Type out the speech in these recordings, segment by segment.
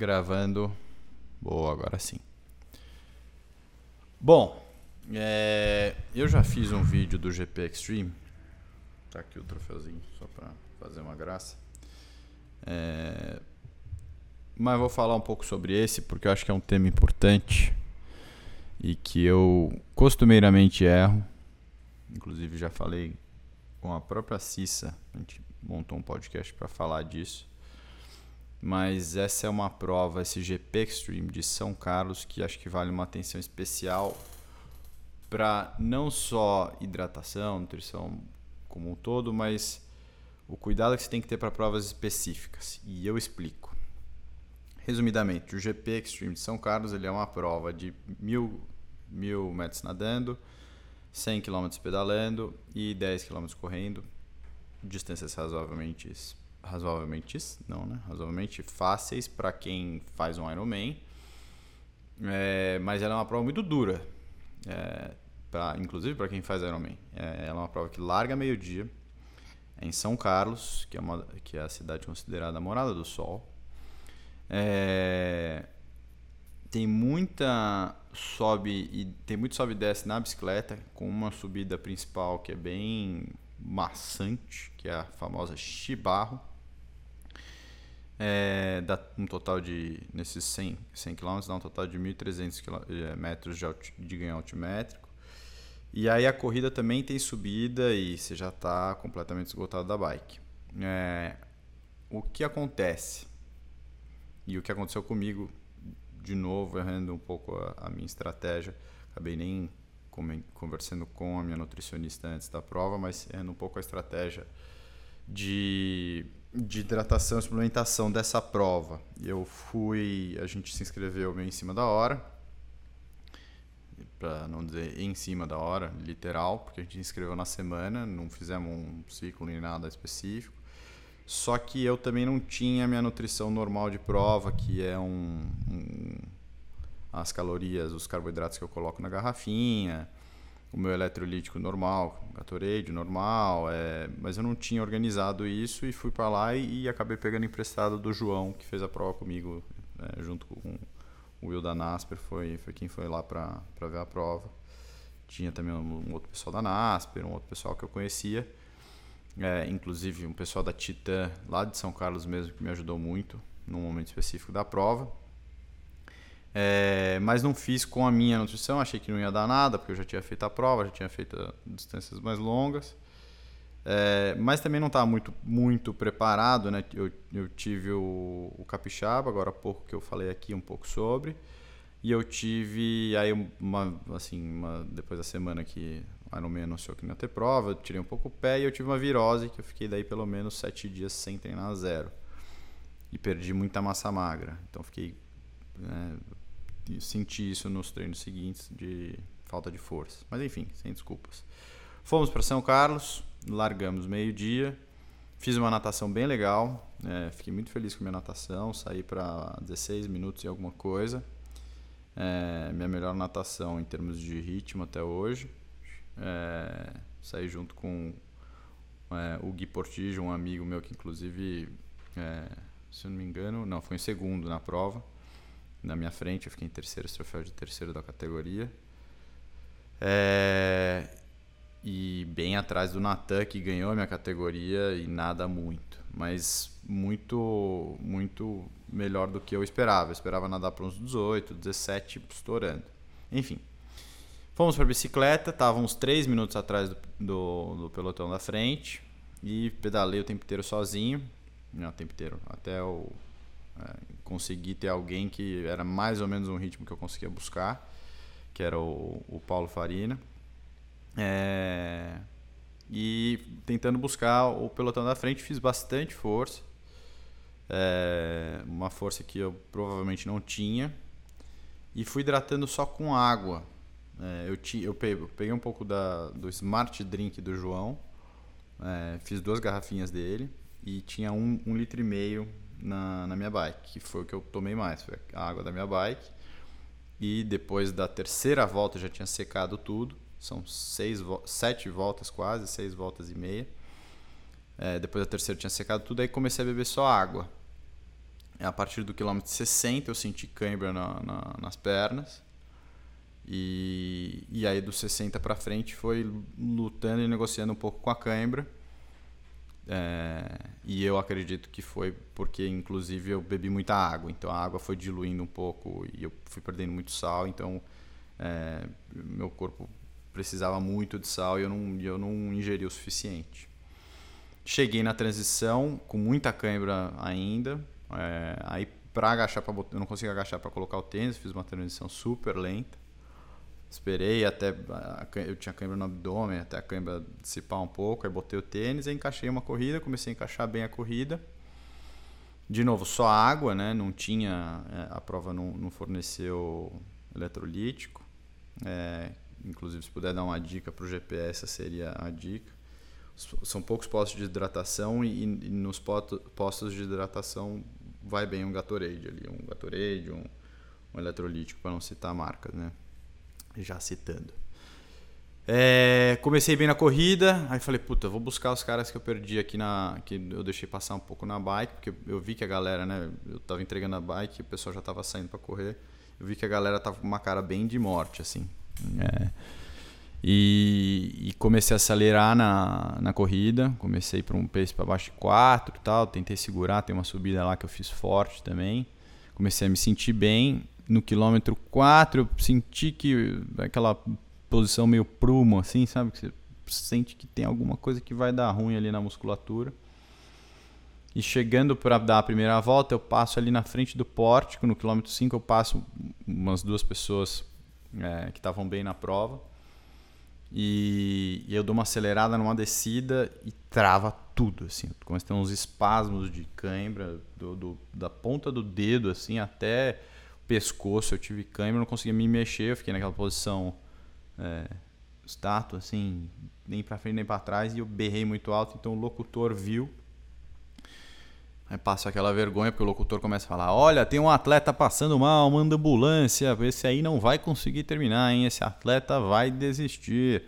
Gravando. Boa, agora sim. Bom, é, eu já fiz um vídeo do GP Extreme. Tá aqui o troféuzinho, só para fazer uma graça. É, mas vou falar um pouco sobre esse porque eu acho que é um tema importante e que eu costumeiramente erro. Inclusive já falei com a própria Cissa, a gente montou um podcast para falar disso. Mas essa é uma prova, esse GP Extreme de São Carlos, que acho que vale uma atenção especial para não só hidratação, nutrição como um todo, mas o cuidado que você tem que ter para provas específicas. E eu explico. Resumidamente, o GP Extreme de São Carlos ele é uma prova de mil, mil metros nadando, 100 km pedalando e 10 km correndo, distâncias razoavelmente razoavelmente não, né? Razoavelmente fáceis para quem faz um Ironman. É, mas ela é uma prova muito dura, é, pra, inclusive para quem faz Ironman. É, ela é uma prova que larga meio-dia é em São Carlos, que é, uma, que é a cidade considerada a morada do sol. É, tem muita sobe e tem muito sobe e desce na bicicleta, com uma subida principal que é bem maçante, que é a famosa Chibarro. É, dá um total de, nesses 100, 100 km, dá um total de 1.300 é, metros de, de ganho altimétrico. E aí a corrida também tem subida e você já está completamente esgotado da bike. É, o que acontece? E o que aconteceu comigo, de novo, errando um pouco a, a minha estratégia, acabei nem conversando com a minha nutricionista antes da prova, mas errando um pouco a estratégia de, de hidratação e suplementação dessa prova. Eu fui, a gente se inscreveu meio em cima da hora, para não dizer em cima da hora, literal, porque a gente se inscreveu na semana, não fizemos um ciclo nem nada específico. Só que eu também não tinha minha nutrição normal de prova, que é um, um as calorias, os carboidratos que eu coloco na garrafinha, o meu eletrolítico normal, Gatorade normal, é, mas eu não tinha organizado isso e fui para lá e, e, acabei pegando emprestado do João, que fez a prova comigo, é, junto com o Will da Nasper, foi, foi quem foi lá para ver a prova. Tinha também um, um, outro pessoal da Nasper, um outro pessoal que eu conhecia, é, inclusive um pessoal da Titã, lá de São Carlos mesmo, que me ajudou muito num momento específico da prova. É, mas não fiz com a minha nutrição, achei que não ia dar nada, porque eu já tinha feito a prova, já tinha feito distâncias mais longas. É, mas também não estava muito, muito preparado, né? Eu, eu tive o, o, capixaba, agora há pouco que eu falei aqui um pouco sobre. E eu tive, aí uma, assim, uma, depois da semana que o Ironman anunciou que não ia ter prova, eu tirei um pouco o pé e eu tive uma virose, que eu fiquei daí pelo menos sete dias sem treinar zero. E perdi muita massa magra. Então fiquei né, senti isso nos treinos seguintes de falta de força. Mas enfim, sem desculpas. Fomos para São Carlos, largamos meio-dia, fiz uma natação bem legal, é, fiquei muito feliz com a minha natação, saí para 16 minutos e alguma coisa. É, minha melhor natação em termos de ritmo até hoje. É, saí junto com é, o Gui Portijo, um amigo meu que inclusive, é, se eu não me engano, não, foi em segundo na prova na minha frente, eu fiquei em terceiro, esse troféu de terceiro da categoria. É, e bem atrás do Natan, que ganhou a minha categoria e nada muito, mas muito muito melhor do que eu esperava. Eu esperava nadar para uns 18, 17, estourando. Enfim, fomos para a bicicleta, estava uns 3 minutos atrás do, do, do, pelotão da frente e pedalei o tempo inteiro sozinho, não o tempo inteiro, até o é, consegui ter alguém que era mais ou menos um ritmo que eu conseguia buscar, que era o, o Paulo Farina. É, e tentando buscar o pelotão da frente, fiz bastante força. É, uma força que eu provavelmente não tinha. E fui hidratando só com água. É, eu, ti, eu peguei um pouco da, do Smart Drink do João. É, fiz duas garrafinhas dele. E tinha um, um litro e meio na, na minha bike, que foi o que eu tomei mais, foi a água da minha bike. E depois da terceira volta já tinha secado tudo, são seis, sete voltas quase, seis voltas e meia. É, depois da terceira tinha secado tudo, aí comecei a beber só água. A partir do quilômetro 60 eu senti cãibra na, na, nas pernas. E, e aí dos 60 para frente foi lutando e negociando um pouco com a cãibra. É, e eu acredito que foi porque, inclusive, eu bebi muita água. Então a água foi diluindo um pouco e eu fui perdendo muito sal. Então é, meu corpo precisava muito de sal e eu não, eu não ingeri o suficiente. Cheguei na transição com muita cãibra ainda. É, aí para agachar, pra, eu não consegui agachar para colocar o tênis, fiz uma transição super lenta. Esperei até. Eu tinha câimbra no abdômen, até a câimbra dissipar um pouco. Aí botei o tênis, e encaixei uma corrida, comecei a encaixar bem a corrida. De novo, só água, né? Não tinha. É, a prova não, não forneceu eletrolítico. É, inclusive, se puder dar uma dica para o GPS, seria a dica. São poucos postos de hidratação e, e nos postos de hidratação vai bem um Gatorade ali, um Gatorade, um, um eletrolítico, para não citar marcas, né? Já citando. É, comecei bem na corrida, aí falei, puta, vou buscar os caras que eu perdi aqui na. que eu deixei passar um pouco na bike, porque eu vi que a galera, né? Eu tava entregando a bike, o pessoal já tava saindo para correr. Eu vi que a galera tava com uma cara bem de morte, assim. É, e, e, comecei a acelerar na, na corrida, comecei para um pace para baixo de 4 e tal, tentei segurar, tem uma subida lá que eu fiz forte também. Comecei a me sentir bem, no quilômetro 4 eu senti que aquela posição meio prumo, assim, sabe? Que você sente que tem alguma coisa que vai dar ruim ali na musculatura. E chegando para dar a primeira volta, eu passo ali na frente do pórtico, no quilômetro 5 eu passo umas duas pessoas é, que estavam bem na prova. E, e, eu dou uma acelerada numa descida e trava tudo, assim. Começa a ter uns espasmos de cãibra do, do, da ponta do dedo, assim, até pescoço, eu tive câimbra, não conseguia me mexer, eu fiquei naquela posição é, estátua, assim, nem para frente nem para trás, e eu berrei muito alto, então o locutor viu. Aí passa aquela vergonha, porque o locutor começa a falar: Olha, tem um atleta passando mal, manda ambulância, esse aí não vai conseguir terminar, hein? Esse atleta vai desistir.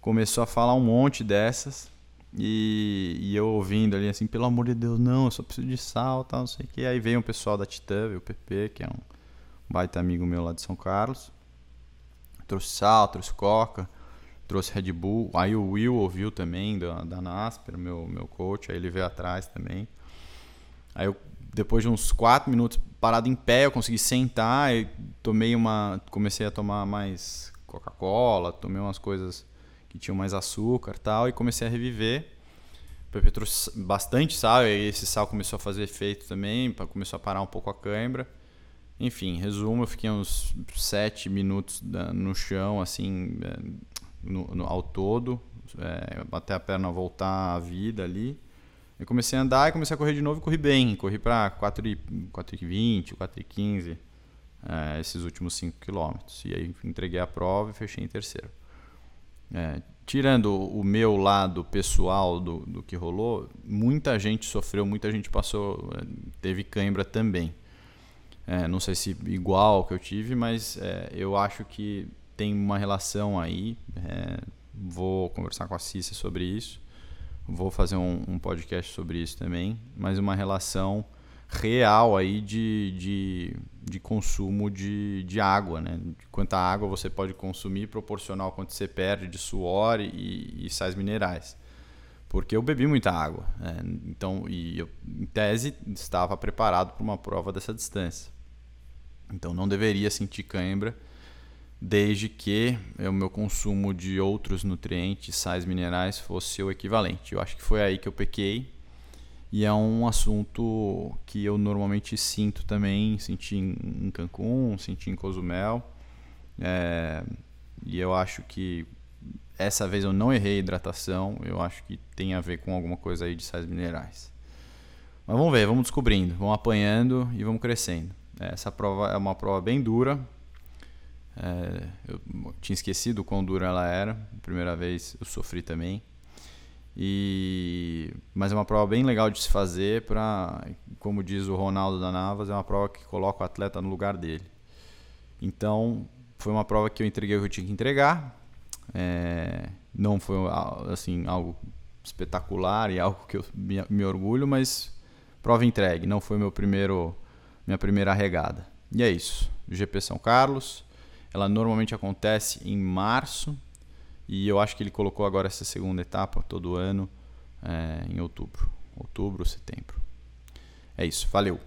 Começou a falar um monte dessas. E, e, eu ouvindo ali assim, pelo amor de Deus, não, eu só preciso de sal, tal, não sei o que. Aí veio um pessoal da Titã, o PP, que é um baita amigo meu lá de São Carlos. Trouxe sal, trouxe coca, trouxe Red Bull. Aí o Will ouviu também da, da Nasper, meu, meu coach, aí ele veio atrás também. Aí eu, depois de uns 4 minutos parado em pé, eu consegui sentar e tomei uma. Comecei a tomar mais Coca-Cola, tomei umas coisas que tinham mais açúcar tal, e comecei a reviver. Pepe trouxe bastante sal, e esse sal começou a fazer efeito também, começou a parar um pouco a cãibra. Enfim, resumo, eu fiquei uns sete minutos no chão, assim, é, no, no ao todo, é, até a perna voltar à vida ali. Eu comecei a andar e comecei a correr de novo e corri bem. Corri para 4,20, 4,15 é, esses últimos 5 quilômetros. E aí entreguei a prova e fechei em terceiro. É, tirando o meu lado pessoal do, do que rolou, muita gente sofreu, muita gente passou, é, teve cãibra também. É, não sei se igual que eu tive, mas é, eu acho que tem uma relação aí. É, vou conversar com a Cissa sobre isso. Vou fazer um, um, podcast sobre isso também. Mas uma relação real aí de, de, de consumo de, de água, né? Quanta água você pode consumir proporcional ao quanto você perde de suor e, e sais minerais porque eu bebi muita água. Né? Então, e eu, em tese, estava preparado para uma prova dessa distância. Então não deveria sentir cãibra, desde que o meu consumo de outros nutrientes, sais minerais, fosse o equivalente. Eu acho que foi aí que eu pequei. E é um assunto que eu normalmente sinto também, senti em Cancún, senti em Cozumel. É, e eu acho que essa vez eu não errei a hidratação, eu acho que tem a ver com alguma coisa aí de sais minerais. Mas vamos ver, vamos descobrindo, vamos apanhando e vamos crescendo. Essa prova é uma prova bem dura. É, eu tinha esquecido o quão dura ela era. Primeira vez eu sofri também. E mas é uma prova bem legal de se fazer para, como diz o Ronaldo da Navas, é uma prova que coloca o atleta no lugar dele. Então foi uma prova que eu entreguei o que eu tinha que entregar. É, não foi assim algo espetacular e algo que eu me, me orgulho, mas prova entregue. Não foi meu primeiro, minha primeira regada. E é isso. GP São Carlos. Ela normalmente acontece em março. E eu acho que ele colocou agora essa segunda etapa todo ano é, em outubro. Outubro, setembro. É isso. Valeu.